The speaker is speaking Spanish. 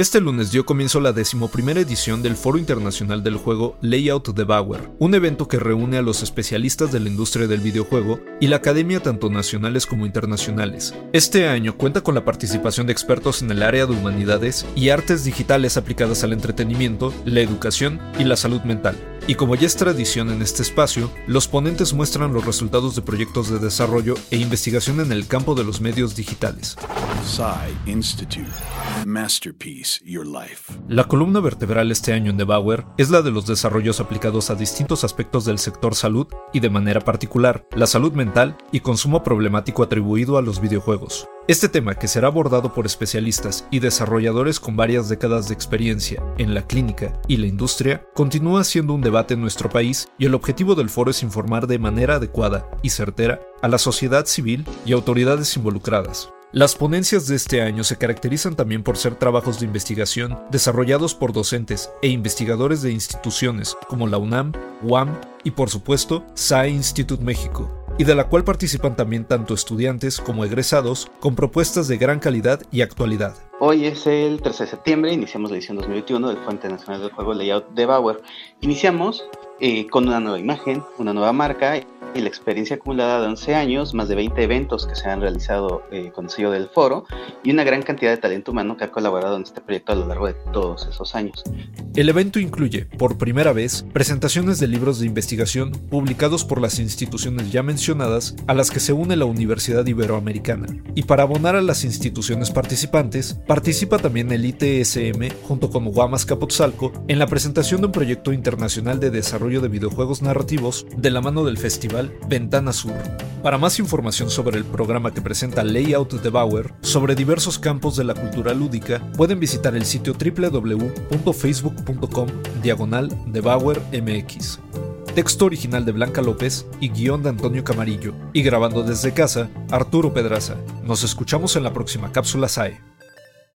Este lunes dio comienzo la decimoprimera edición del Foro Internacional del Juego Layout de Bauer, un evento que reúne a los especialistas de la industria del videojuego y la academia tanto nacionales como internacionales. Este año cuenta con la participación de expertos en el área de humanidades y artes digitales aplicadas al entretenimiento, la educación y la salud mental. Y como ya es tradición en este espacio, los ponentes muestran los resultados de proyectos de desarrollo e investigación en el campo de los medios digitales. Institute. Masterpiece Your Life. La columna vertebral este año en The Bauer es la de los desarrollos aplicados a distintos aspectos del sector salud y de manera particular, la salud mental y consumo problemático atribuido a los videojuegos. Este tema, que será abordado por especialistas y desarrolladores con varias décadas de experiencia en la clínica y la industria, continúa siendo un debate en nuestro país y el objetivo del foro es informar de manera adecuada y certera a la sociedad civil y autoridades involucradas. Las ponencias de este año se caracterizan también por ser trabajos de investigación desarrollados por docentes e investigadores de instituciones como la UNAM, UAM y por supuesto SAE Institute México, y de la cual participan también tanto estudiantes como egresados con propuestas de gran calidad y actualidad. Hoy es el 13 de septiembre, iniciamos la edición 2021 del Fuente Nacional del Juego Layout de Bauer. Iniciamos eh, con una nueva imagen, una nueva marca y la experiencia acumulada de 11 años, más de 20 eventos que se han realizado eh, con el sello del foro y una gran cantidad de talento humano que ha colaborado en este proyecto a lo largo de todos esos años. El evento incluye, por primera vez, presentaciones de libros de investigación publicados por las instituciones ya mencionadas a las que se une la Universidad Iberoamericana. Y para abonar a las instituciones participantes, participa también el ITSM junto con Guamas Capotzalco en la presentación de un proyecto internacional de desarrollo de videojuegos narrativos de la mano del festival Ventana Sur. Para más información sobre el programa que presenta Layout de Bauer, sobre diversos campos de la cultura lúdica, pueden visitar el sitio www.facebook.com diagonal de Bauer MX. Texto original de Blanca López y guion de Antonio Camarillo. Y grabando desde casa, Arturo Pedraza. Nos escuchamos en la próxima cápsula SAE.